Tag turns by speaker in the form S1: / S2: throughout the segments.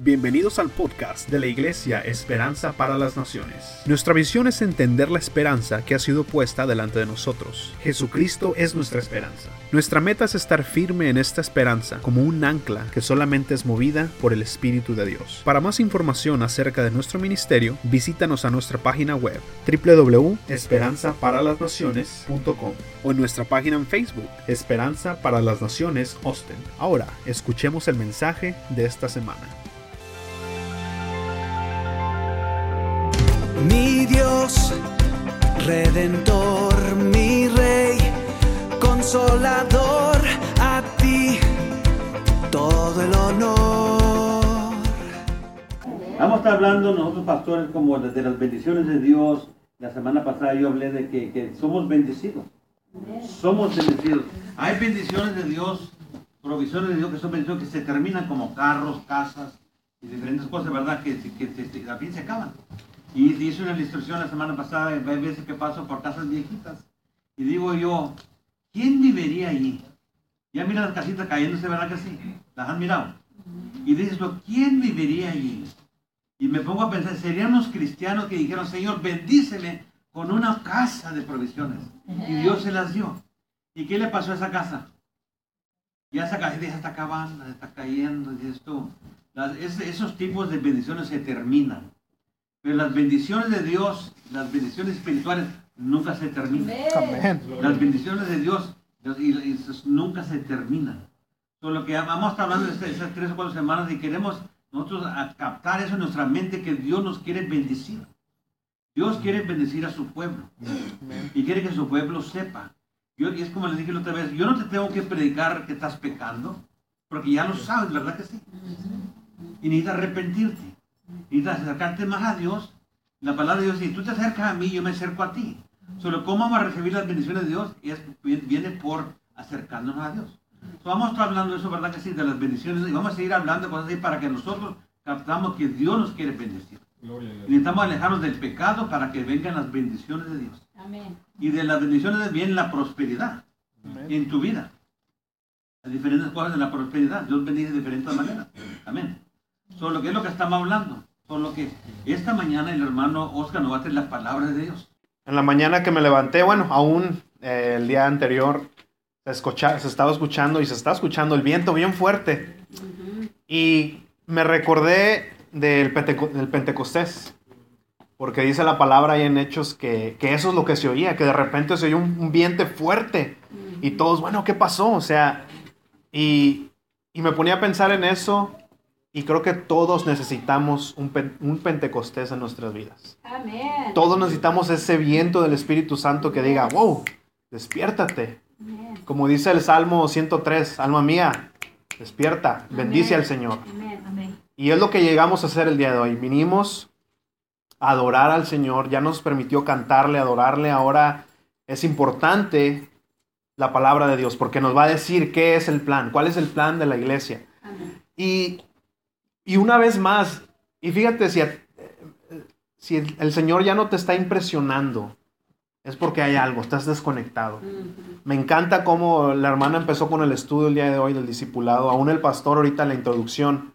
S1: Bienvenidos al podcast de la Iglesia Esperanza para las Naciones. Nuestra visión es entender la esperanza que ha sido puesta delante de nosotros. Jesucristo es nuestra esperanza. Nuestra meta es estar firme en esta esperanza como un ancla que solamente es movida por el Espíritu de Dios. Para más información acerca de nuestro ministerio, visítanos a nuestra página web www.esperanzaparalasnaciones.com o en nuestra página en Facebook, Esperanza para las Naciones Austin. Ahora, escuchemos el mensaje de esta semana.
S2: Mi Dios, redentor, mi rey, consolador, a ti todo el honor.
S3: Vamos a estar hablando nosotros pastores como de, las bendiciones de Dios. La semana pasada yo hablé de que, somos bendecidos. Somos bendecidos. Hay bendiciones de Dios, provisiones de Dios que son bendiciones que se terminan como carros, casas y diferentes cosas, ¿verdad? Que, que, que, al fin se acaban. Y hice una instrucción la semana pasada, hay veces que paso por casas viejitas. Y digo yo, ¿quién viviría allí? Ya mira las casitas cayéndose, ¿verdad que sí? ¿Las han mirado? Y dices, ¿quién viviría allí? Y me pongo a pensar, serían los cristianos que dijeron, Señor, bendíceme con una casa de provisiones. Y Dios se las dio. ¿Y qué le pasó a esa casa? Ya esa casa ya está acabando, está cayendo, dices tú. Esos tipos de bendiciones se terminan. Pero las bendiciones de Dios, las bendiciones espirituales, nunca se terminan. Las bendiciones de Dios y, y esas nunca se terminan. So, lo que vamos a estar hablando de estas tres o cuatro semanas y queremos nosotros a captar eso en nuestra mente que Dios nos quiere bendecir. Dios quiere bendecir a su pueblo y quiere que su pueblo sepa. Yo, y es como les dije la otra vez, yo no te tengo que predicar que estás pecando, porque ya lo sabes, ¿verdad que sí? Y necesitas arrepentirte, necesitas acercarte más a Dios. La palabra de Dios, si tú te acercas a mí, yo me acerco a ti. Solo cómo vamos a recibir las bendiciones de Dios es, viene por acercándonos a Dios. So, vamos a estar hablando de eso, ¿verdad que sí? De las bendiciones y vamos a seguir hablando de cosas así para que nosotros captamos que Dios nos quiere bendecir. Y necesitamos alejarnos del pecado para que vengan las bendiciones de Dios.
S4: Amén.
S3: Y de las bendiciones viene la prosperidad en tu vida. Las diferentes cosas de la prosperidad. Dios bendice de diferentes maneras. Amén. Solo que es lo que estamos hablando. Solo que esta mañana el hermano Oscar nos va a traer las palabras de Dios.
S5: En la mañana que me levanté, bueno, aún eh, el día anterior se, escucha- se estaba escuchando y se está escuchando el viento bien fuerte. Y me recordé del, Penteco- del Pentecostés, porque dice la palabra ahí en Hechos que, que eso es lo que se oía, que de repente se oyó un, un viento fuerte y todos, bueno, ¿qué pasó? O sea, y, y me ponía a pensar en eso y creo que todos necesitamos un, un Pentecostés en nuestras vidas.
S4: Amén.
S5: Todos necesitamos ese viento del Espíritu Santo que diga, wow, despiértate.
S4: Amén.
S5: Como dice el Salmo 103, alma mía, despierta, bendice
S4: Amén.
S5: al Señor.
S4: Amén.
S5: Y es lo que llegamos a hacer el día de hoy. Vinimos a adorar al Señor, ya nos permitió cantarle, adorarle. Ahora es importante la palabra de Dios porque nos va a decir qué es el plan, cuál es el plan de la iglesia.
S4: Amén.
S5: Y, y una vez más, y fíjate, si, si el, el Señor ya no te está impresionando, es porque hay algo, estás desconectado. Me encanta cómo la hermana empezó con el estudio el día de hoy del discipulado, aún el pastor ahorita en la introducción.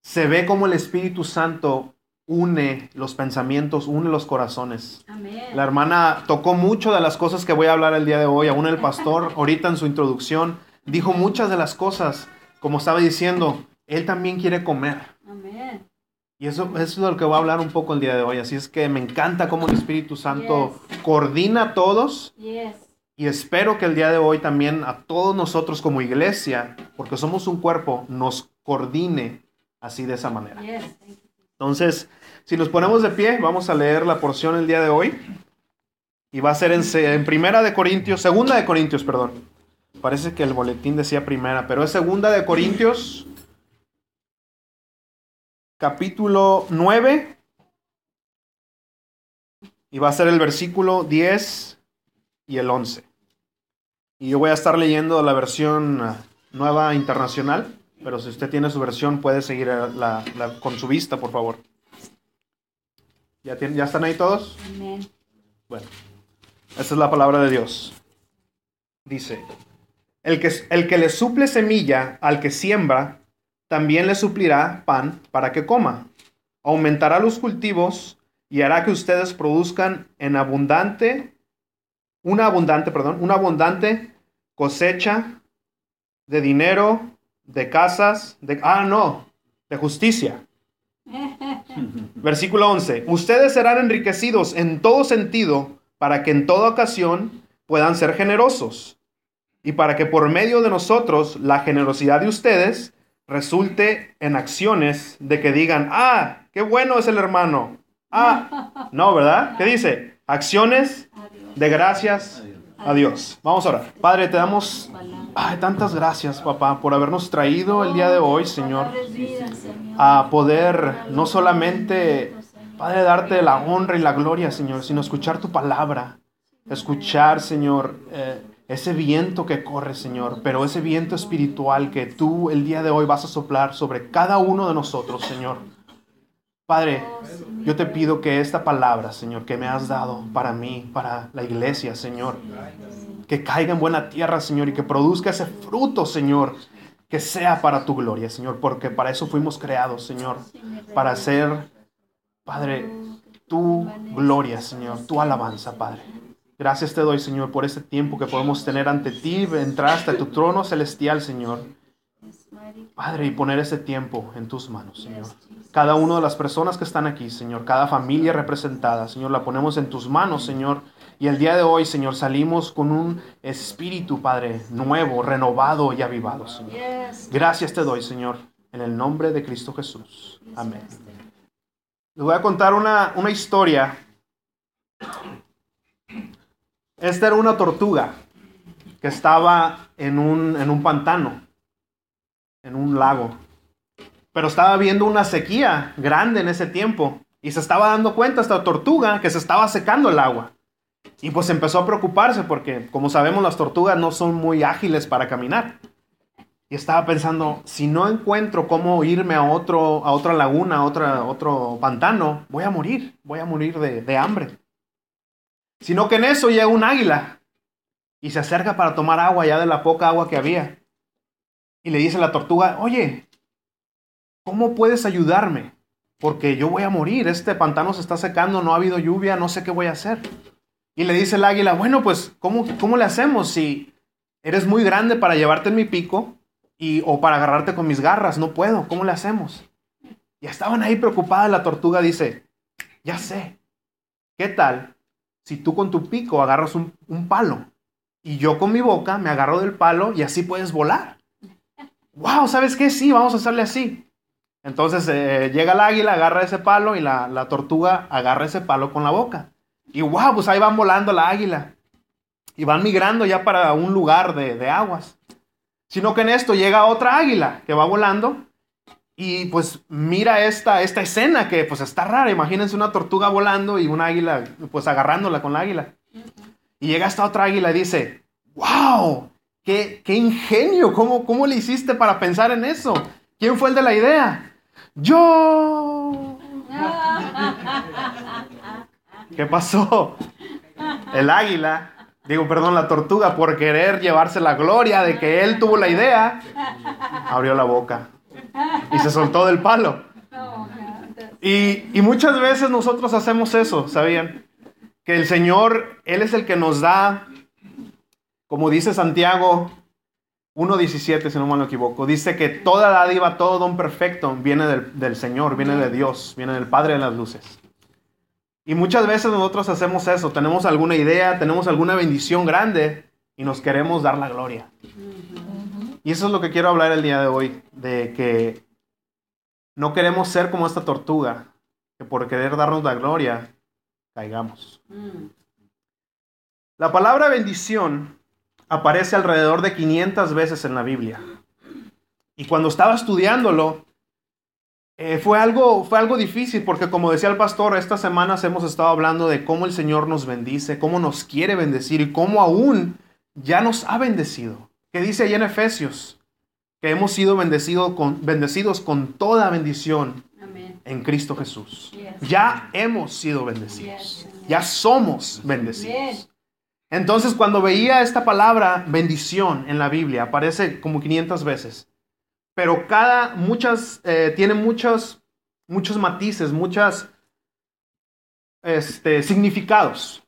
S5: Se ve cómo el Espíritu Santo une los pensamientos, une los corazones.
S4: Amén.
S5: La hermana tocó mucho de las cosas que voy a hablar el día de hoy. Aún el pastor, ahorita en su introducción, dijo muchas de las cosas. Como estaba diciendo, él también quiere comer.
S4: Amén.
S5: Y eso, eso es lo que voy a hablar un poco el día de hoy. Así es que me encanta cómo el Espíritu Santo coordina a todos.
S4: Yes.
S5: Y espero que el día de hoy también a todos nosotros como iglesia, porque somos un cuerpo, nos coordine así de esa manera.
S4: Yes.
S5: Entonces, si nos ponemos de pie, vamos a leer la porción el día de hoy. Y va a ser en, se- en primera de Corintios, segunda de Corintios, perdón. Parece que el boletín decía primera, pero es segunda de Corintios, capítulo 9. Y va a ser el versículo 10 y el 11. Y yo voy a estar leyendo la versión ah, nueva internacional. Pero si usted tiene su versión, puede seguir eh, la- la- con su vista, por favor. ¿Ya, tienen- ¿Ya están ahí todos?
S4: Amén.
S5: Bueno, esta es la palabra de Dios. Dice, el que, el que le suple semilla al que siembra, también le suplirá pan para que coma. Aumentará los cultivos y hará que ustedes produzcan en abundante, una abundante, perdón, una abundante cosecha de dinero, de casas, de, ah, no, de justicia. Versículo 11. Ustedes serán enriquecidos en todo sentido para que en toda ocasión puedan ser generosos y para que por medio de nosotros la generosidad de ustedes resulte en acciones de que digan, ah, qué bueno es el hermano. Ah, no, ¿verdad? ¿Qué dice? Acciones de gracias a Dios. Vamos a orar. Padre, te damos ay, tantas gracias, papá, por habernos traído el día de hoy, Señor, a poder no solamente, Padre, darte la honra y la gloria, Señor, sino escuchar tu palabra. Escuchar, Señor, eh, ese viento que corre, Señor, pero ese viento espiritual que tú el día de hoy vas a soplar sobre cada uno de nosotros, Señor. Padre, yo te pido que esta palabra, Señor, que me has dado para mí, para la iglesia, Señor, que caiga en buena tierra, Señor, y que produzca ese fruto, Señor, que sea para tu gloria, Señor, porque para eso fuimos creados, Señor, para hacer, Padre, tu gloria, Señor, tu alabanza, Padre. Gracias te doy, Señor, por este tiempo que podemos tener ante ti, entrar hasta tu trono celestial, Señor. Padre, y poner ese tiempo en tus manos, Señor. Cada una de las personas que están aquí, Señor, cada familia representada, Señor, la ponemos en tus manos, Señor. Y el día de hoy, Señor, salimos con un espíritu, Padre, nuevo, renovado y avivado, Señor. Gracias te doy, Señor, en el nombre de Cristo Jesús. Amén. Les voy a contar una, una historia esta era una tortuga que estaba en un, en un pantano, en un lago. Pero estaba viendo una sequía grande en ese tiempo. Y se estaba dando cuenta esta tortuga que se estaba secando el agua. Y pues empezó a preocuparse porque, como sabemos, las tortugas no son muy ágiles para caminar. Y estaba pensando, si no encuentro cómo irme a, otro, a otra laguna, a otra, otro pantano, voy a morir, voy a morir de, de hambre. Sino que en eso llega un águila y se acerca para tomar agua ya de la poca agua que había. Y le dice a la tortuga, oye, ¿cómo puedes ayudarme? Porque yo voy a morir, este pantano se está secando, no ha habido lluvia, no sé qué voy a hacer. Y le dice el águila, bueno, pues, ¿cómo, cómo le hacemos si eres muy grande para llevarte en mi pico y, o para agarrarte con mis garras? No puedo, ¿cómo le hacemos? Y estaban ahí preocupadas, la tortuga dice, ya sé, ¿qué tal si tú con tu pico agarras un, palo y yo con mi boca me agarro del palo y así puedes volar. ¡Wow! ¿Sabes qué? Sí, vamos a hacerle así. Entonces eh, llega el águila, agarra ese palo y la, tortuga agarra ese palo con la boca. Y wow, pues ahí van volando la águila. Y van migrando ya para un lugar de, de aguas. Sino que en esto llega otra águila que va volando y pues mira esta, esta escena que pues está rara. Imagínense una tortuga volando y un águila pues agarrándola con la águila. Y llega esta otra águila y dice, wow, qué, qué ingenio, ¿Cómo, ¿cómo le hiciste para pensar en eso? ¿Quién fue el de la idea? Yo. ¿Qué pasó? El águila, digo, perdón, la tortuga, por querer llevarse la gloria de que él tuvo la idea, abrió la boca y se soltó del palo. Y, y, muchas veces nosotros hacemos eso, ¿sabían? Que el Señor, Él es el que nos da, como dice Santiago 1.17, si no me equivoco, dice que toda dádiva, todo don perfecto viene del, del Señor, viene de Dios, viene del Padre de las Luces. Y muchas veces nosotros hacemos eso, tenemos alguna idea, tenemos alguna bendición grande y nos queremos dar la gloria. Y eso es lo que quiero hablar el día de hoy, de que no queremos ser como esta tortuga, que por querer darnos la gloria, caigamos. La palabra bendición aparece alrededor de 500 veces en la Biblia. Y cuando estaba estudiándolo, eh, fue, algo, fue algo difícil porque como decía el pastor, estas semanas hemos estado hablando de cómo el Señor nos bendice, cómo nos quiere bendecir y cómo aún ya nos ha bendecido que dice ahí en Efesios que hemos sido bendecidos con, bendecidos con toda bendición en Cristo Jesús. Ya hemos sido bendecidos. Ya somos bendecidos. Entonces, cuando veía esta palabra bendición en la Biblia, aparece como 500 veces. pero cada, muchas, eh, tiene muchos, muchos matices, muchas este, significados.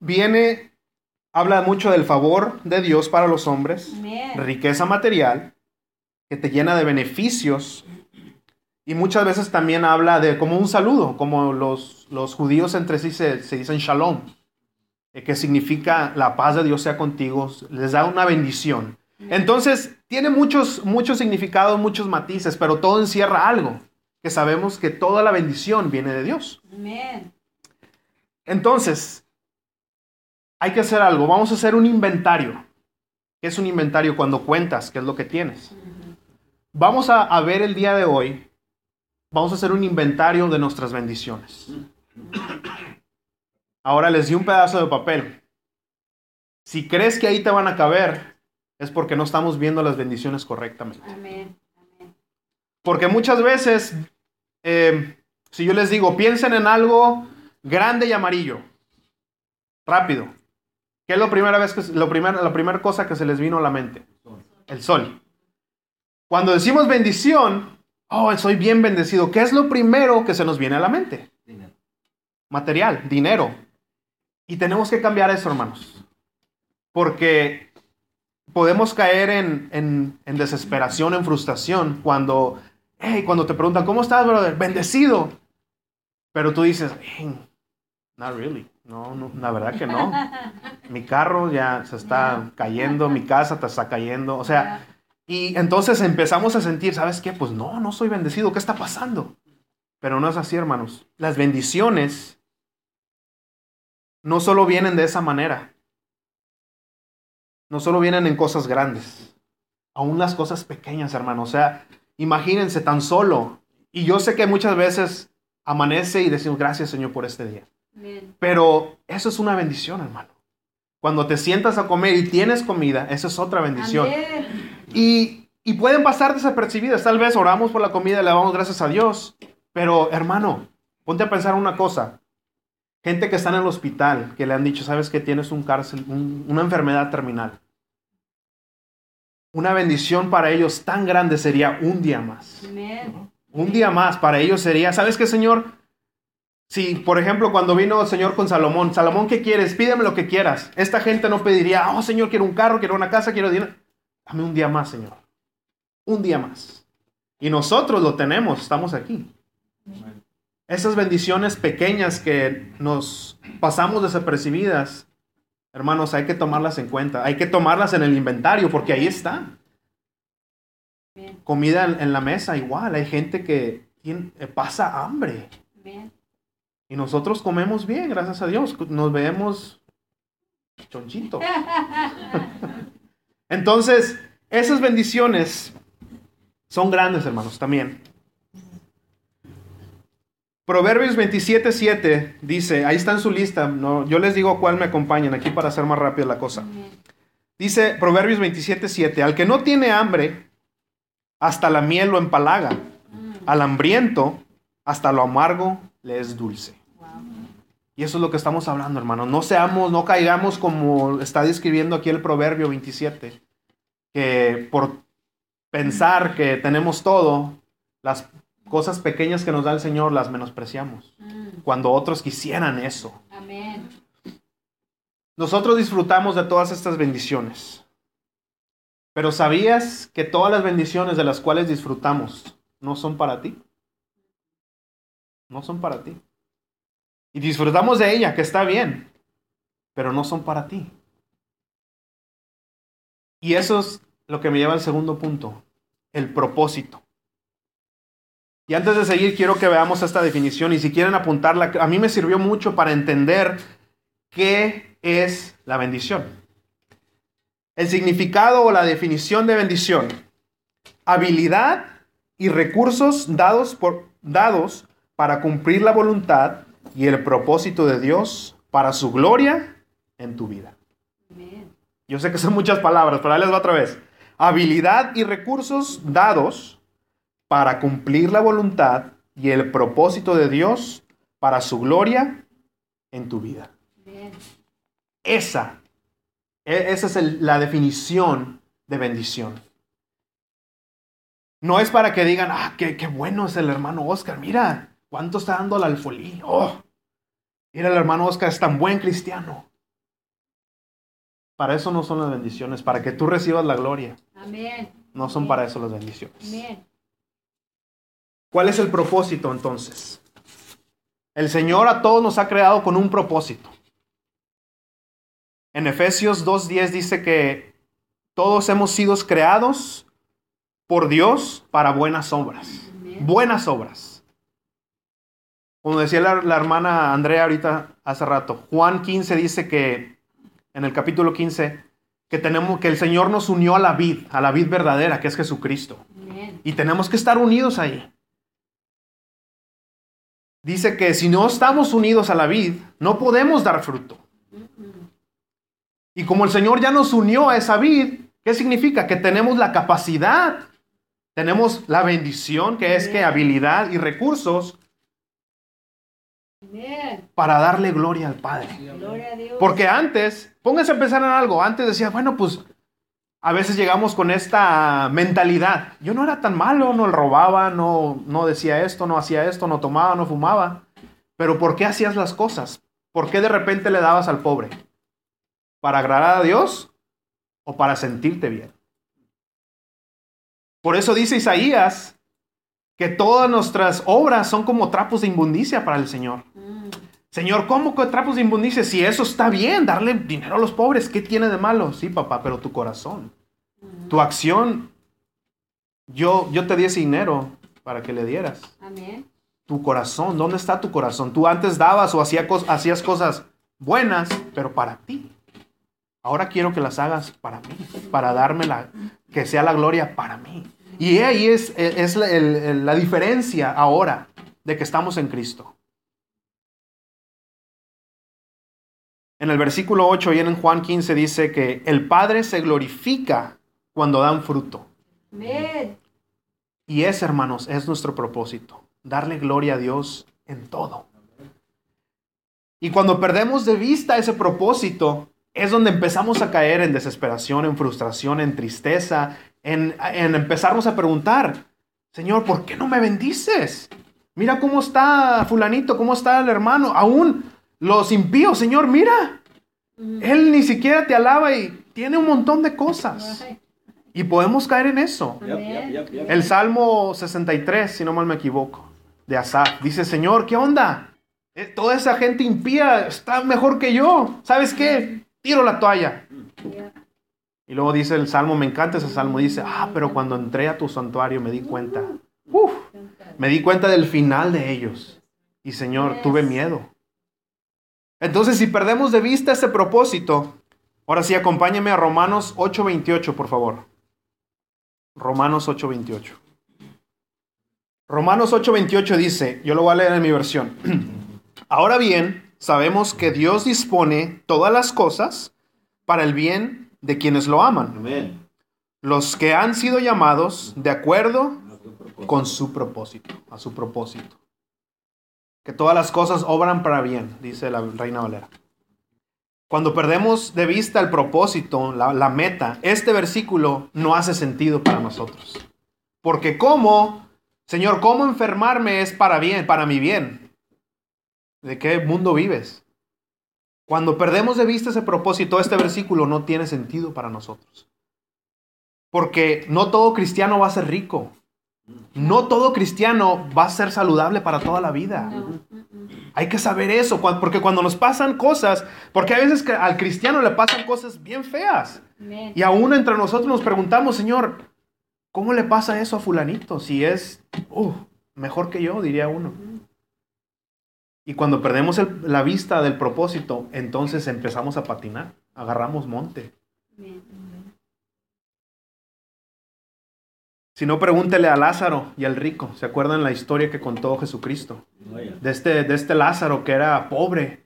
S5: Viene, habla mucho del favor de Dios para los hombres, riqueza material, que te llena de beneficios. Y muchas veces también habla de como un saludo, como los, los judíos entre sí se, se dicen shalom, eh, que significa la paz de Dios sea contigo, les da una bendición. Entonces, tiene muchos, muchos significados, muchos matices, pero todo encierra algo, que sabemos que toda la bendición viene de Dios. Entonces, hay que hacer algo. Vamos a hacer un inventario. ¿Qué es un inventario? Cuando cuentas, ¿qué es lo que tienes? Vamos a, a ver el día de hoy. Vamos a hacer un inventario de nuestras bendiciones. Ahora les di un pedazo de papel. Si crees que ahí te van a caber, es porque no estamos viendo las bendiciones correctamente.
S4: Amén. Amén.
S5: Porque muchas veces, eh, si yo les digo, piensen en algo grande y amarillo, rápido, ¿qué es lo primera vez que, lo primer- la primera cosa que se les vino a la mente? El sol. Cuando decimos bendición, oh, soy bien bendecido, ¿qué es lo primero que se nos viene a la mente?
S3: Dinero.
S5: Material, dinero. Y tenemos que cambiar eso, hermanos. Porque podemos caer en, en- en desesperación, en frustración, cuando, hey, cuando te preguntan, ¿cómo estás, brother? Bendecido. Pero tú dices, "Hey, not really. No, no, la verdad que no. Mi carro ya se está cayendo, mi casa te está cayendo. O sea, y entonces empezamos a sentir, ¿sabes qué? Pues no, no soy bendecido. ¿Qué está pasando? Pero no es así, hermanos. Las bendiciones no solo vienen de esa manera. No solo vienen en cosas grandes. Aún las cosas pequeñas, hermano. O sea, imagínense tan solo. Y yo sé que muchas veces amanece y decimos, gracias Señor por este día. Pero eso es una bendición, hermano. Cuando te sientas a comer y tienes comida, eso es otra bendición. Y, y pueden pasar desapercibidas. Tal vez oramos por la comida y le damos gracias a Dios. Pero, hermano, ponte a pensar una cosa. Gente que está en el hospital, que le han dicho, sabes que tienes un cárcel, un- una enfermedad terminal. Una bendición para ellos tan grande sería un día más. Un día más para ellos sería, ¿sabes qué, Señor? Si, por ejemplo, cuando vino el Señor con Salomón, Salomón, ¿qué quieres? Pídeme lo que quieras. Esta gente no pediría, oh, Señor, quiero un carro, quiero una casa, quiero dinero. Dame un día más, Señor. Un día más. Y nosotros lo tenemos, estamos aquí. Esas bendiciones pequeñas que nos pasamos desapercibidas, hermanos, hay que tomarlas en cuenta. Hay que tomarlas en el inventario porque ahí está comida en, la mesa, igual. Hay gente que tiene- pasa hambre.
S4: Amén.
S5: Y nosotros comemos bien, gracias a Dios. Nos vemos chonchitos. Entonces, esas bendiciones son grandes, hermanos, también. Proverbios 27.7 dice, ahí está en su lista, no, yo les digo cuál me acompañan aquí para hacer más rápido la cosa. Dice Proverbios 27.7, al que no tiene hambre, hasta la miel lo empalaga. Al hambriento, hasta lo amargo le es dulce. Y eso es lo que estamos hablando, hermano. No seamos, no caigamos como está describiendo aquí el Proverbio 27, que por pensar que tenemos todo, las cosas pequeñas que nos da el Señor las menospreciamos,
S4: Mm.
S5: cuando otros quisieran eso.
S4: Amén.
S5: Nosotros disfrutamos de todas estas bendiciones. Pero ¿sabías que todas las bendiciones de las cuales disfrutamos no son para ti? No son para ti. Y disfrutamos de ella, que está bien, pero no son para ti. Y eso es lo que me lleva al segundo punto, el propósito. Y antes de seguir, quiero que veamos esta definición y si quieren apuntarla, a mí me sirvió mucho para entender ¿Qué es la bendición? El significado o la definición de bendición. Habilidad y recursos dados, por, dados para cumplir la voluntad y el propósito de Dios para su gloria en tu vida. Yo sé que son muchas palabras, pero ahí les va otra vez. Habilidad y recursos dados para cumplir la voluntad y el propósito de Dios para su gloria en tu vida. Esa, e- esa es el- la definición de bendición. No es para que digan, ah, qué, qué bueno es el hermano Oscar, mira, cuánto está dando al alfolí. Oh, mira, el hermano Oscar es tan buen cristiano. Para eso no son las bendiciones, para que tú recibas la gloria.
S4: Amén.
S5: No son para eso las bendiciones.
S4: Amén.
S5: ¿Cuál es el propósito entonces? El Señor a todos nos ha creado con un propósito. En Efesios 2.10 dice que todos hemos sido creados por Dios para buenas obras.
S4: Amén.
S5: Buenas obras. Como decía la, la hermana Andrea ahorita hace rato, Juan 15 dice que en el capítulo 15 que tenemos que el Señor nos unió a la vid, a la vid verdadera, que es Jesucristo. Y tenemos que estar unidos ahí. Dice que si no estamos unidos a la vid, no podemos dar fruto. Y como el Señor ya nos unió a esa vid, ¿qué significa? Que tenemos la capacidad, tenemos la bendición, que es que habilidad y recursos. Para darle gloria al Padre. Porque antes, pónganse a pensar en algo, antes decía, bueno, pues a veces llegamos con esta mentalidad. Yo no era tan malo, no robaba, no, no decía esto, no hacía esto, no tomaba, no fumaba. Pero ¿por qué hacías las cosas? ¿Por qué de repente le dabas al pobre? ¿Para agradar a Dios o para sentirte bien? Por eso dice Isaías que todas nuestras obras son como trapos de inmundicia para el Señor.
S4: Mm.
S5: Señor, ¿cómo que trapos de inmundicia? Si eso está bien, darle dinero a los pobres, ¿qué tiene de malo? Sí, papá, pero tu corazón, tu acción, yo, yo te di ese dinero para que le dieras.
S4: Amén.
S5: Tu corazón, ¿dónde está tu corazón? Tú antes dabas o hacía cos- hacías cosas buenas, pero para ti. Ahora quiero que las hagas para mí, para darme la, que sea la gloria para mí. Y ahí es, es la, el- la diferencia ahora de que estamos en Cristo. En el versículo 8 y en Juan 15 dice que el Padre se glorifica cuando dan fruto.
S4: Amén.
S5: Y ese, hermanos, es nuestro propósito, darle gloria a Dios en todo. Y cuando perdemos de vista ese propósito, es donde empezamos a caer en desesperación, en frustración, en tristeza, en, en empezarnos a preguntar, Señor, ¿por qué no me bendices? Mira cómo está fulanito, cómo está el hermano, aún los impíos, Señor, mira. Él ni siquiera te alaba y tiene un montón de cosas. Y podemos caer en eso. El Salmo 63, si no mal me equivoco, de Asaf, dice, Señor, ¿qué onda? Eh, Toda esa gente impía está mejor que yo. ¿Sabes qué? Tiro la toalla. Y luego dice el Salmo, me encanta ese Salmo, dice, ah, pero cuando entré a tu santuario me di cuenta. Uf, me di cuenta del final de ellos. Y Señor, tuve miedo. Entonces, si perdemos de vista ese propósito, ahora sí, acompáñeme a Romanos 8:28, por favor. Romanos 8:28. Romanos 8:28 dice, yo lo voy a leer en mi versión. Ahora bien, sabemos que Dios dispone todas las cosas para el bien de quienes lo aman,
S3: Amén.
S5: los que han sido llamados de acuerdo con su propósito, a su propósito. Que todas las cosas obran para bien, dice la Reina Valera. Cuando perdemos de vista el propósito, la, la meta, este versículo no hace sentido para nosotros. Porque cómo, Señor, cómo enfermarme es para bien, para mi bien. ¿De qué mundo vives? Cuando perdemos de vista ese propósito, este versículo no tiene sentido para nosotros. Porque no todo cristiano va a ser rico. No todo cristiano va a ser saludable para toda la vida. Hay que saber eso, porque cuando nos pasan cosas, porque a veces que al cristiano le pasan cosas bien feas. Y aún entre nosotros nos preguntamos, Señor, ¿cómo le pasa eso a fulanito? Si es uh, mejor que yo, diría uno. Y cuando perdemos el- la vista del propósito, entonces empezamos a patinar, agarramos monte. Si no, pregúntele a Lázaro y al rico. ¿Se acuerdan la historia que contó Jesucristo? De este, de este Lázaro que era pobre,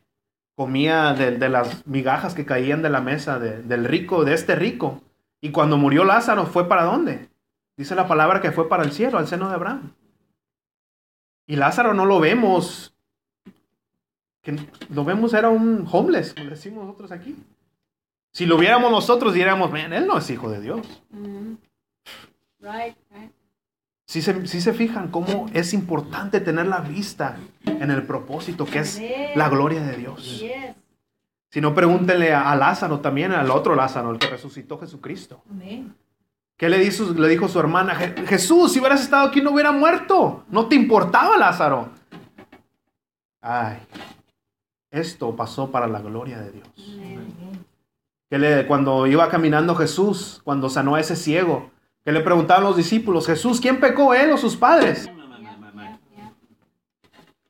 S5: comía de, de las migajas que caían de la mesa de- del rico, de este rico. Y cuando murió Lázaro, ¿fue para dónde? Dice la palabra que fue para el cielo, al seno de Abraham. Y Lázaro no lo vemos, que lo vemos era un homeless, como decimos nosotros aquí. Si lo viéramos nosotros, diríamos, "Man, él no es hijo de Dios.
S4: Mhm. Right, right.
S5: Si se, sí se fijan cómo es importante tener la vista en el propósito que es la gloria de Dios.
S4: Yes.
S5: Si no, pregúntenle a, a Lázaro también, al otro Lázaro, el que resucitó Jesucristo.
S4: Amén.
S5: ¿Qué le, hizo, le dijo su hermana? "Je- Jesús, si hubieras estado aquí no hubiera muerto. No te importaba Lázaro. Ay, esto pasó para la gloria de Dios. Que le, cuando iba caminando Jesús, cuando sanó a ese ciego, que le preguntaban los discípulos, Jesús, ¿quién pecó, él o sus padres?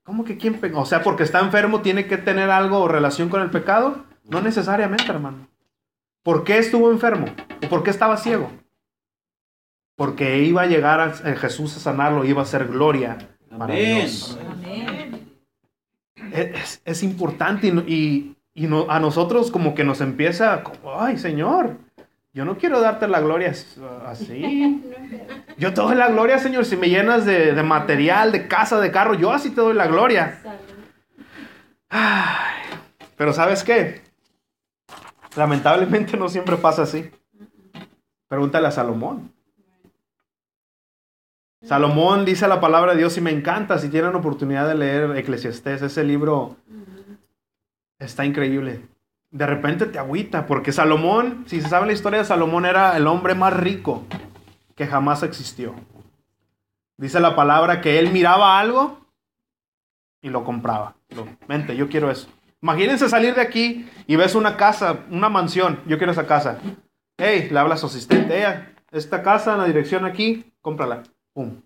S5: ¿Cómo que quién pecó? O sea, porque está enfermo tiene que tener algo o relación con el pecado. No necesariamente, hermano. ¿Por qué estuvo enfermo? ¿O por qué estaba ciego? Porque iba a llegar a a Jesús a sanarlo, iba a ser gloria para
S3: Amén.
S5: Dios.
S4: Amén.
S5: Es, es importante y, y, y no- a nosotros como que nos empieza, como, ay Señor, yo no quiero darte la gloria as- así. Yo te doy la gloria, Señor, si me llenas de, de material, de casa, de carro, yo así te doy la gloria. Ay, pero ¿sabes qué? Lamentablemente no siempre pasa así. Pregúntale a Salomón. Salomón dice la palabra de Dios y me encanta si tienen oportunidad de leer Eclesiastés, ese libro está increíble. De repente te agüita, porque Salomón, si se sabe la historia de Salomón, era el hombre más rico que jamás existió. Dice la palabra que él miraba algo y lo compraba. Lo, Vente, yo quiero eso. Imagínense salir de aquí y ves una casa, una mansión. Yo quiero esa casa. Hey, le habla a su asistente. Esta casa en la dirección aquí, cómprala. Pum.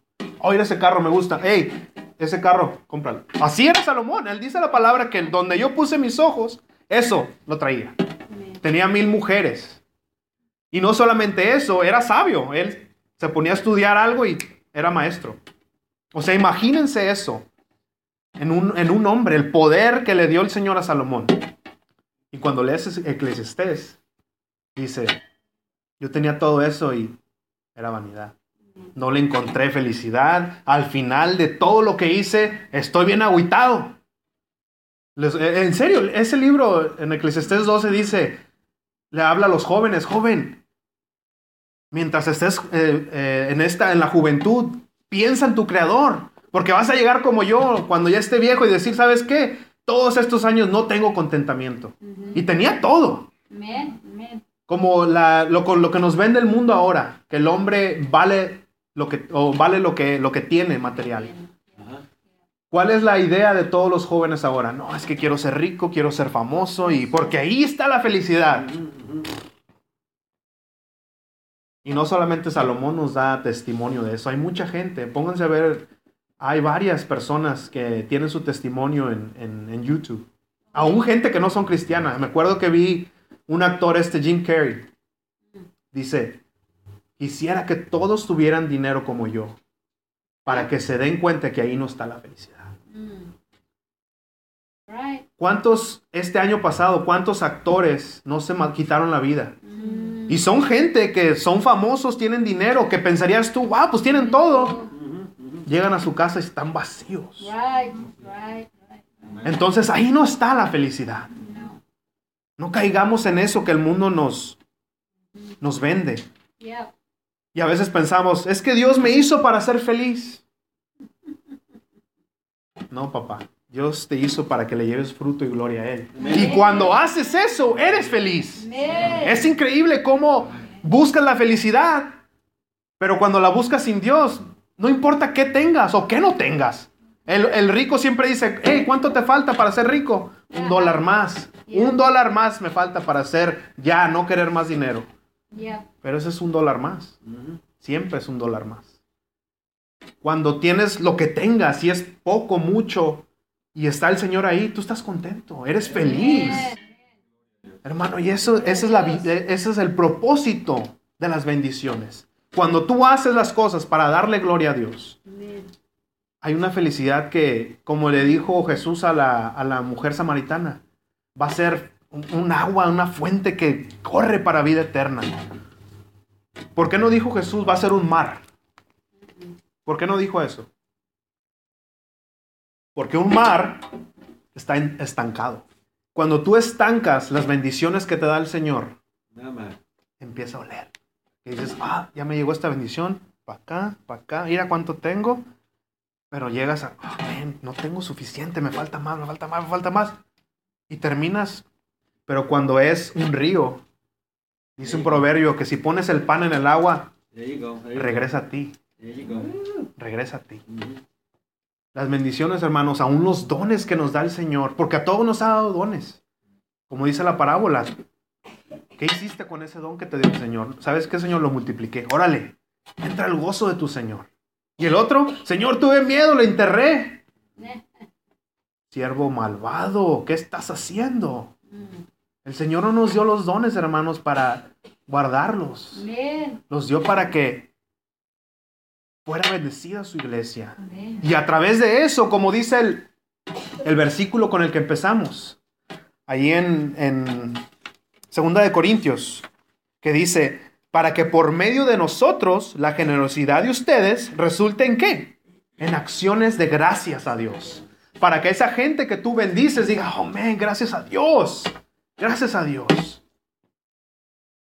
S5: Ese carro me gusta. Hey, ese carro, cómpralo. Así era Salomón. Él dice la palabra que donde yo puse mis ojos, eso lo traía. Tenía mil mujeres. Y no solamente eso, era sabio. Él se ponía a estudiar algo y era maestro. O sea, imagínense eso en un, en un hombre, el poder que le dio el Señor a Salomón. Y cuando lees Eclesiastés, dice, yo tenía todo eso y era vanidad. No le encontré felicidad. Al final de todo lo que hice, estoy bien agüitado. Les- eh, en serio, ese libro en Eclesiastés 12 dice, le habla a los jóvenes, joven, mientras estés eh, eh, en, esta, en la juventud, piensa en tu creador, porque vas a llegar como yo cuando ya esté viejo y decir, ¿sabes qué? Todos estos años no tengo contentamiento. Y tenía todo. Como la, lo, lo que nos vende el mundo ahora, que el hombre vale lo que, o vale lo que, lo que tiene material. ¿Cuál es la idea de todos los jóvenes ahora? No, es que quiero ser rico, quiero ser famoso y porque ahí está la felicidad. Y no solamente Salomón nos da testimonio de eso, hay mucha gente. Pónganse a ver, hay varias personas que tienen su testimonio en- en YouTube. Aún gente que no son cristianas. Me acuerdo que vi un actor, este Jim Carrey. Dice, quisiera que todos tuvieran dinero como yo, para que se den cuenta que ahí no está la felicidad.
S4: Mm. Right.
S5: ¿Cuántos, este año pasado, cuántos actores no se quitaron la vida?
S4: Mm.
S5: Y son gente que son famosos, tienen dinero, que pensarías tú, wow, pues tienen todo. Llegan a su casa y están vacíos.
S4: Right. Right. Right.
S5: Entonces ahí no está la felicidad.
S4: No.
S5: No caigamos en eso que el mundo nos, nos vende. Y a veces pensamos, es que Dios me hizo para ser feliz. No, papá. Dios te hizo para que le lleves fruto y gloria a Él. Y cuando haces eso, eres feliz.
S4: Amén.
S5: Es increíble cómo buscas la felicidad, pero cuando la buscas sin Dios, no importa qué tengas o qué no tengas. El, el rico siempre dice, hey, ¿cuánto te falta para ser rico? Un dólar más. Un dólar más me falta para ser ya, no querer más dinero. Pero ese es un dólar más. Siempre es un dólar más. Cuando tienes lo que tengas, si es poco, mucho, y está el Señor ahí, tú estás contento, eres feliz. Hermano, y eso, ese, es la, vi- ese es el propósito de las bendiciones. Cuando tú haces las cosas para darle gloria a Dios, hay una felicidad que, como le dijo Jesús a la, a la mujer samaritana, va a ser un, un agua, una fuente que corre para vida eterna. ¿Por qué no dijo Jesús va a ser un mar? ¿Por qué no dijo eso? Porque un mar está estancado. Cuando tú estancas las bendiciones que te da el Señor, empieza a oler. Y dices, ah, ya me llegó esta bendición, para acá, para acá. Mira cuánto tengo. Pero llegas a, "Ah, man, no tengo suficiente, me falta más, me falta más, me falta más. Y terminas. Pero cuando es un río, dice un proverbio que si pones el pan en el agua, regresa a ti, regresa a ti.
S3: Mhm.
S5: Las bendiciones, hermanos, aún los dones que nos da el Señor, porque a todos nos ha dado dones. Como dice la parábola, ¿qué hiciste con ese don que te dio el Señor? ¿Sabes qué, Señor? Lo multipliqué. Órale, entra el gozo de tu Señor. Y el otro, Señor, tuve miedo, lo enterré. Siervo malvado, ¿qué estás haciendo? El Señor no nos dio los dones, hermanos, para guardarlos. Los dio para que fuera bendecida su iglesia. Y a través de eso, como dice el, el versículo con el que empezamos, ahí en, en Segunda de Corintios, que dice, para que por medio de nosotros la generosidad de ustedes resulte en qué? En acciones de gracias a Dios. Para que esa gente que tú bendices diga, oh, man, gracias a Dios. Gracias a Dios.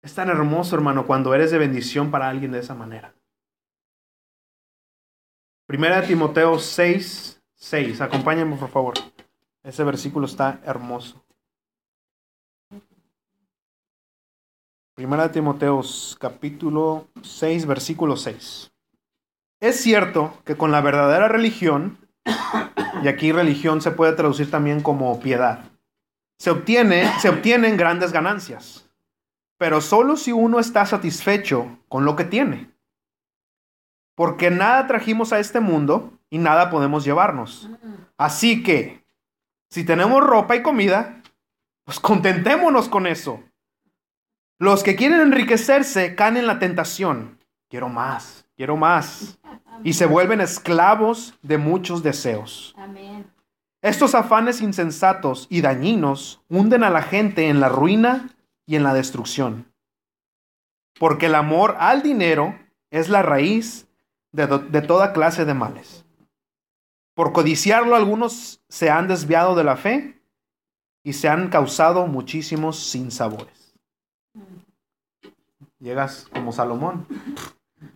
S5: Es tan hermoso, hermano, cuando eres de bendición para alguien de esa manera. Primera de Timoteo 6, 6. Acompáñenme, por favor. Ese versículo está hermoso. Primera de Timoteo, capítulo 6, versículo 6. Es cierto que con la verdadera religión, y aquí religión se puede traducir también como piedad, se, obtiene, se obtienen grandes ganancias, pero solo si uno está satisfecho con lo que tiene. Porque nada trajimos a este mundo y nada podemos llevarnos. Así que, si tenemos ropa y comida, pues contentémonos con eso. Los que quieren enriquecerse caen en la tentación. Quiero más, quiero más. Y se vuelven esclavos de muchos deseos.
S4: Amén.
S5: Estos afanes insensatos y dañinos hunden a la gente en la ruina y en la destrucción. Porque el amor al dinero es la raíz de, toda clase de males. Por codiciarlo algunos se han desviado de la fe y se han causado muchísimos sinsabores. Llegas como Salomón.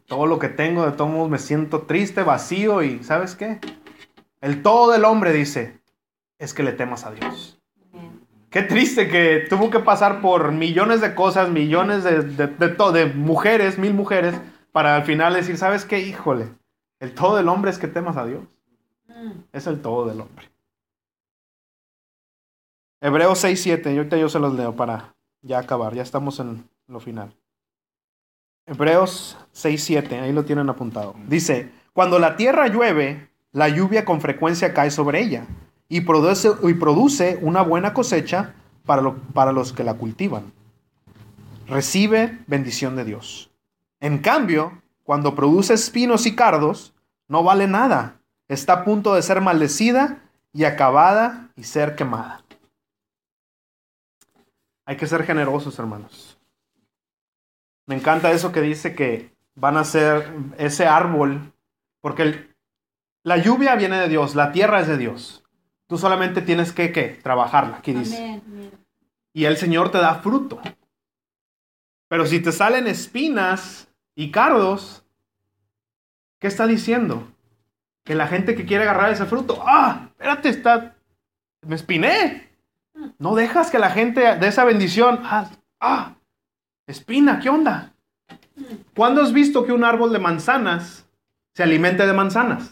S5: Todo lo que tengo, de todos me siento triste, vacío y ¿sabes qué? El todo del hombre dice, es que le temas a Dios. Qué triste que tuvo que pasar por millones de cosas, millones de, de, de to- de mujeres, mil mujeres, para al final decir, ¿sabes qué? Híjole, el todo del hombre es que temas a Dios.
S4: Mm.
S5: Es el todo del hombre. Hebreos 6, 7, y ahorita yo se los leo para ya acabar, ya estamos en lo final. Hebreos 6, 7, ahí lo tienen apuntado. Dice, cuando la tierra llueve, la lluvia con frecuencia cae sobre ella y produce, y produce una buena cosecha para, para los que la cultivan. Recibe bendición de Dios. En cambio, cuando produce espinos y cardos, no vale nada. Está a punto de ser maldecida y acabada y ser quemada. Hay que ser generosos, hermanos. Me encanta eso que dice que van a ser ese árbol, porque la lluvia viene de Dios, la tierra es de Dios. Tú solamente tienes que, ¿qué? trabajarla, aquí dice.
S4: Amén. Amén.
S5: Y el Señor te da fruto. Pero si te salen espinas y cardos, ¿qué está diciendo? Que la gente que quiere agarrar ese fruto, ah, espérate, está, me espiné. No dejas que la gente de esa bendición, ah, ah, espina, ¿qué onda? ¿Cuándo has visto que un árbol de manzanas se alimente de manzanas?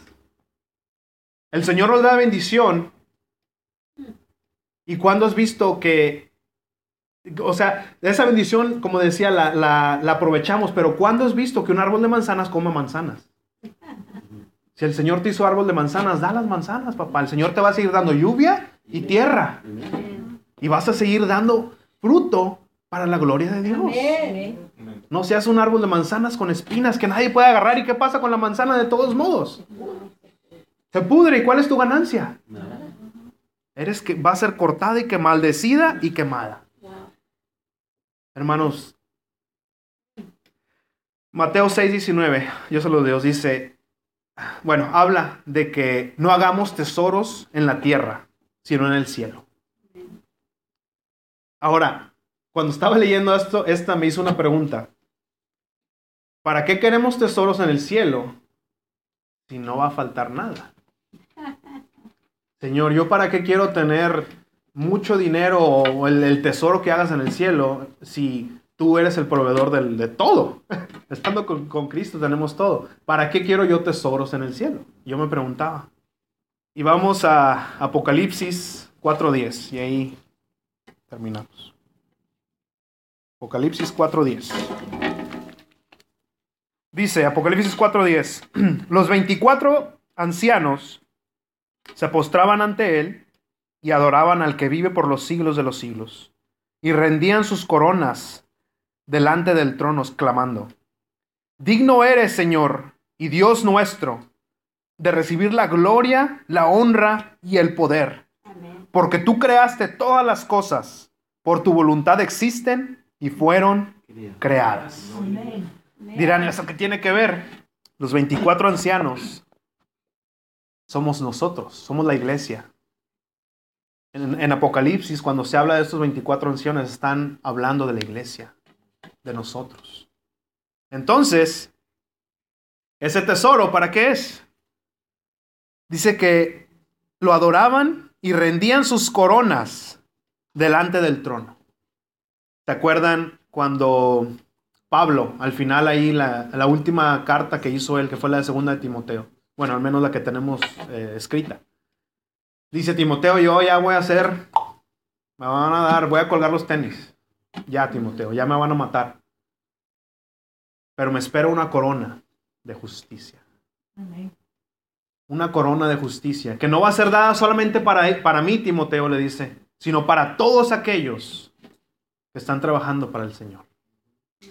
S5: El Señor nos da bendición. ¿Y cuándo has visto que, o sea, esa bendición, como decía, la, la- la aprovechamos, pero ¿cuándo has visto que un árbol de manzanas come manzanas? Si el Señor te hizo árbol de manzanas, da las manzanas, papá. El Señor te va a seguir dando lluvia y tierra. Y vas a seguir dando fruto para la gloria de Dios. No seas un árbol de manzanas con espinas que nadie puede agarrar. ¿Y qué pasa con la manzana de todos modos? Se pudre. ¿Y cuál es tu ganancia? Eres que va a ser cortada y que maldecida y quemada.
S4: Wow.
S5: Hermanos, Mateo 6:19, yo se lo Dios dice, bueno, habla de que no hagamos tesoros en la tierra, sino en el cielo. Ahora, cuando estaba leyendo esto, esta me hizo una pregunta. ¿Para qué queremos tesoros en el cielo si no va a faltar nada? Señor, ¿yo para qué quiero tener mucho dinero o el, tesoro que hagas en el cielo si tú eres el proveedor de todo? Estando con, con Cristo tenemos todo. ¿Para qué quiero yo tesoros en el cielo? Yo me preguntaba. Y vamos a Apocalipsis 4.10 y ahí terminamos. Apocalipsis 4.10. Dice Apocalipsis 4:10, los 24 ancianos se postraban ante él y adoraban al que vive por los siglos de los siglos, y rendían sus coronas delante del trono, clamando, Digno eres, Señor, y Dios nuestro, de recibir la gloria, la honra y el poder,
S4: Amén.
S5: porque tú creaste todas las cosas, por tu voluntad existen y fueron creadas.
S4: Amén.
S5: Dirán, ¿eso qué tiene que ver? Los 24 ancianos somos nosotros, somos la iglesia. En, Apocalipsis, cuando se habla de estos 24 ancianos, están hablando de la iglesia, de nosotros. Entonces, ese tesoro, ¿para qué es? Dice que lo adoraban y rendían sus coronas delante del trono. ¿Se acuerdan cuando Pablo, al final ahí la, la última carta que hizo él, que fue la de segunda de Timoteo, bueno, al menos la que tenemos eh, escrita. Dice Timoteo, yo ya voy a hacer, me van a dar, voy a colgar los tenis. Ya, Timoteo, ya me van a matar. Pero me espera una corona de justicia.
S4: Amén.
S5: Una corona de justicia, que no va a ser dada solamente para, para mí, Timoteo le dice, sino para todos aquellos que están trabajando para el Señor.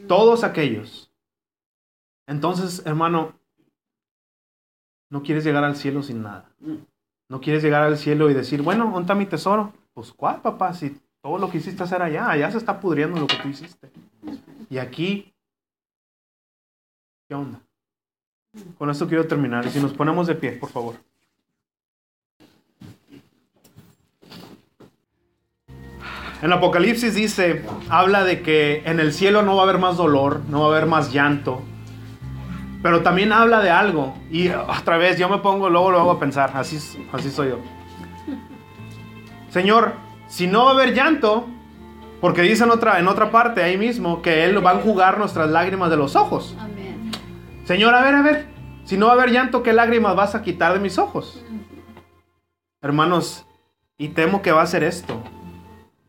S5: Todos aquellos. Entonces, hermano, no quieres llegar al cielo sin nada. No quieres llegar al cielo y decir, bueno, ¿dónde está mi tesoro? Pues, ¿cuál, papá? Si todo lo que hiciste hacer allá, allá se está pudriendo lo que tú hiciste. Y aquí, ¿qué onda? Con esto quiero terminar. Y si nos ponemos de pie, por favor. En Apocalipsis dice, habla de que en el cielo no va a haber más dolor, no va a haber más llanto. Pero también habla de algo. Y otra vez yo me pongo luego, luego a pensar, así, así soy yo. Señor, si no va a haber llanto, porque dice en otra, en otra parte ahí mismo que Él va a enjugar nuestras lágrimas de los ojos.
S4: Amén.
S5: Señor, a ver, a ver, si no va a haber llanto, ¿qué lágrimas vas a quitar de mis ojos? Hermanos, y temo que va a ser esto,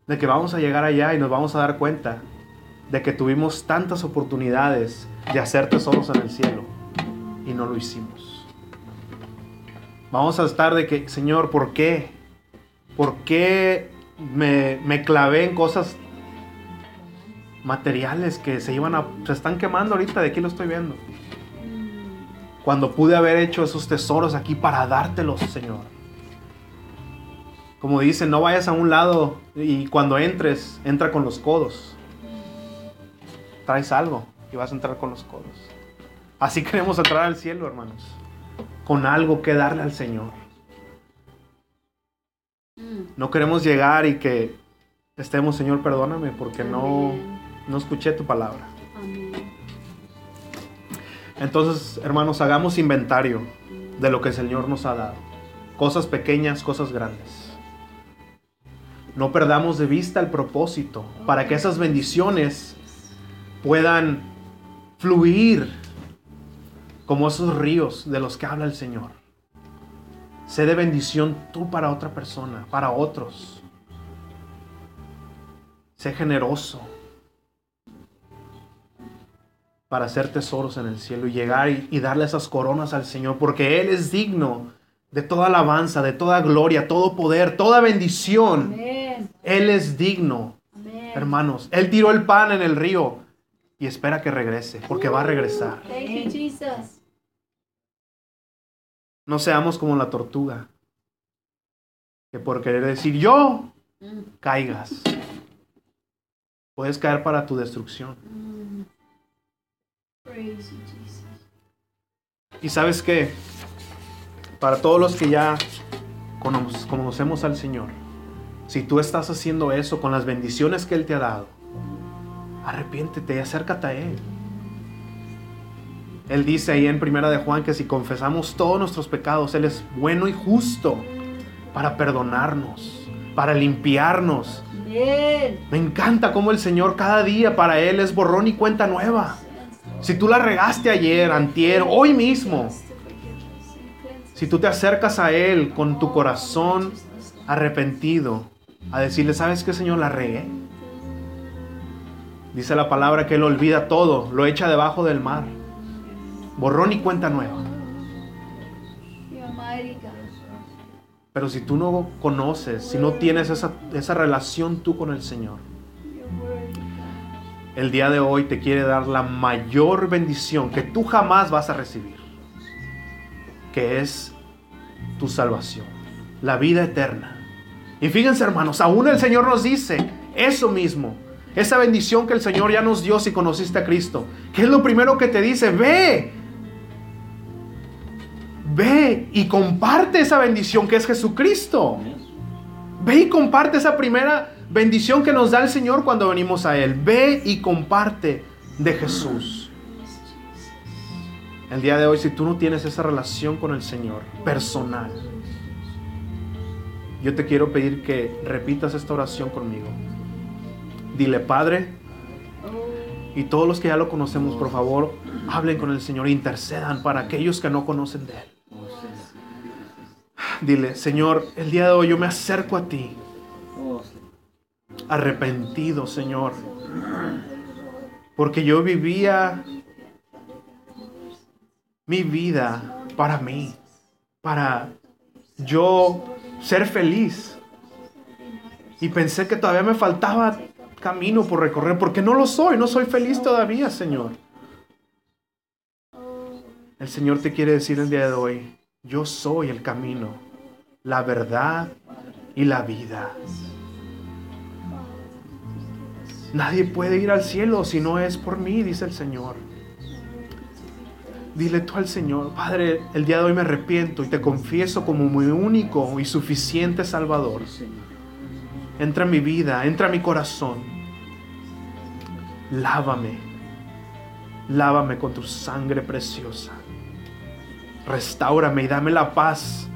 S5: de que vamos a llegar allá y nos vamos a dar cuenta de que tuvimos tantas oportunidades de hacer tesoros en el cielo y no lo hicimos. Vamos a estar de que, Señor, ¿por qué? ¿Por qué me, me clavé en cosas materiales que se iban a, se están quemando ahorita? De aquí lo estoy viendo. Cuando pude haber hecho esos tesoros aquí para dártelos, Señor. Como dicen, no vayas a un lado y cuando entres, entra con los codos. Traes algo y vas a entrar con los codos. Así queremos entrar al cielo, hermanos. Con algo que darle al Señor. No queremos llegar y que estemos, Señor, perdóname porque no, no escuché tu palabra. Entonces, hermanos, hagamos inventario de lo que el Señor nos ha dado. Cosas pequeñas, cosas grandes. No perdamos de vista el propósito para que esas bendiciones puedan fluir como esos ríos de los que habla el Señor. Sé de bendición tú para otra persona, para otros. Sé generoso para hacer tesoros en el cielo y llegar y, y darle esas coronas al Señor, porque Él es digno de toda alabanza, de toda gloria, todo poder, toda bendición.
S4: Amén.
S5: Él es digno,
S4: Amén.
S5: hermanos. Él tiró el pan en el río y espera que regrese, porque va a regresar. No seamos como la tortuga, que por querer decir yo, caigas. Puedes caer para tu destrucción.
S4: Mm.
S5: Y sabes qué, para todos los que ya cono- conocemos al Señor, si tú estás haciendo eso con las bendiciones que Él te ha dado, arrepiéntete y acércate a Él. Él dice ahí en Primera de Juan que si confesamos todos nuestros pecados, Él es bueno y justo para perdonarnos, para limpiarnos.
S4: Amén.
S5: Me encanta cómo el Señor cada día para Él es borrón y cuenta nueva. Si tú la regaste ayer, antier, hoy mismo, si tú te acercas a Él con tu corazón arrepentido, a decirle, ¿sabes qué, Señor? La regué. Dice la palabra que Él olvida todo, lo echa debajo del mar. Borrón y cuenta nueva. Pero si tú no conoces, si no tienes esa, esa relación tú con el Señor, el día de hoy te quiere dar la mayor bendición que tú jamás vas a recibir, que es tu salvación, la vida eterna. Y fíjense hermanos, aún el Señor nos dice eso mismo, esa bendición que el Señor ya nos dio si conociste a Cristo, que es lo primero que te dice, ve, ve y comparte esa bendición que es Jesucristo. Ve y comparte esa primera bendición que nos da el Señor cuando venimos a Él. Ve y comparte de Jesús. El día de hoy, si tú no tienes esa relación con el Señor personal, yo te quiero pedir que repitas esta oración conmigo. Dile, Padre, y todos los que ya lo conocemos, por favor, hablen con el Señor, intercedan para aquellos que no conocen de Él. Dile, Señor, el día de hoy yo me acerco a ti, arrepentido, Señor, porque yo vivía mi vida para mí, para yo ser feliz. Y pensé que todavía me faltaba camino por recorrer, porque no lo soy, no soy feliz todavía, Señor. El Señor te quiere decir el día de hoy, yo soy el camino, la verdad y la vida. Nadie puede ir al cielo si no es por mí, dice el Señor. Dile tú al Señor, Padre, el día de hoy me arrepiento y te confieso como mi único y suficiente Salvador. Entra en mi vida, entra en mi corazón. Lávame, lávame con tu sangre preciosa. Restáurame y dame la paz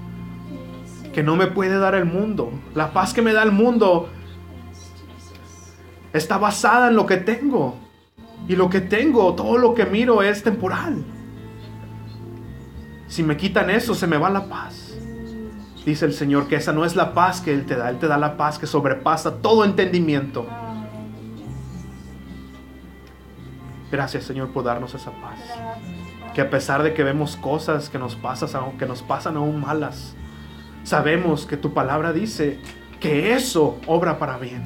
S5: que no me puede dar el mundo. La paz que me da el mundo está basada en lo que tengo. Y lo que tengo, todo lo que miro es temporal. Si me quitan eso, se me va la paz. Dice el Señor que esa no es la paz que Él te da. Él te da la paz que sobrepasa todo entendimiento. Gracias Señor por darnos esa paz. Que a pesar de que vemos cosas que nos, pasas, que nos pasan aún malas, sabemos que tu palabra dice que eso obra para bien.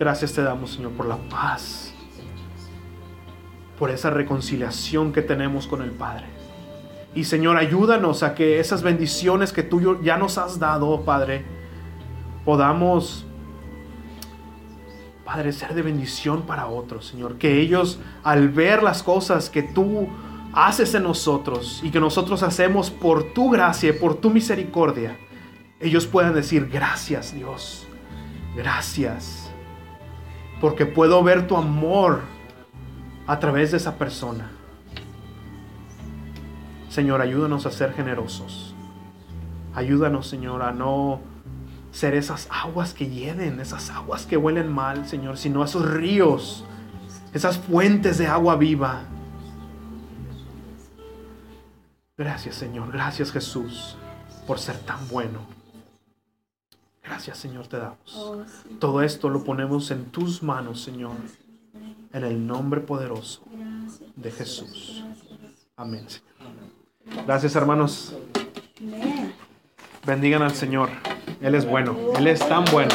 S5: Gracias te damos Señor por la paz, por esa reconciliación que tenemos con el Padre. Y Señor, ayúdanos a que esas bendiciones que tú ya nos has dado, Padre, podamos, Padre, ser de bendición para otros, Señor. Que ellos, al ver las cosas que tú haces en nosotros y que nosotros hacemos por tu gracia y por tu misericordia, ellos puedan decir, gracias Dios, gracias, porque puedo ver tu amor a través de esa persona. Señor, ayúdanos a ser generosos. Ayúdanos, Señor, a no ser esas aguas que hieden, esas aguas que huelen mal, Señor, sino esos ríos, esas fuentes de agua viva. Gracias, Señor. Gracias, Jesús, por ser tan bueno. Gracias, Señor, te damos. Todo esto lo ponemos en tus manos, Señor, en el nombre poderoso de Jesús. Amén, Señor. Gracias, hermanos. Bendigan al Señor. Él es bueno. Él es tan bueno.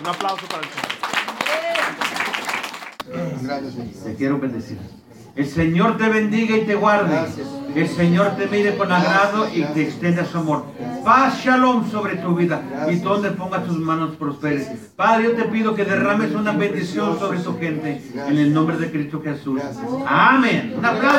S5: Un aplauso para el Señor.
S3: Te quiero bendecir. El Señor te bendiga y te guarde. El Señor te mire con agrado y te extienda su amor. Paz, shalom sobre tu vida y donde ponga tus manos prospere. Padre, yo te pido que derrames una bendición sobre tu gente en el nombre de Cristo Jesús. Amén. Un aplauso.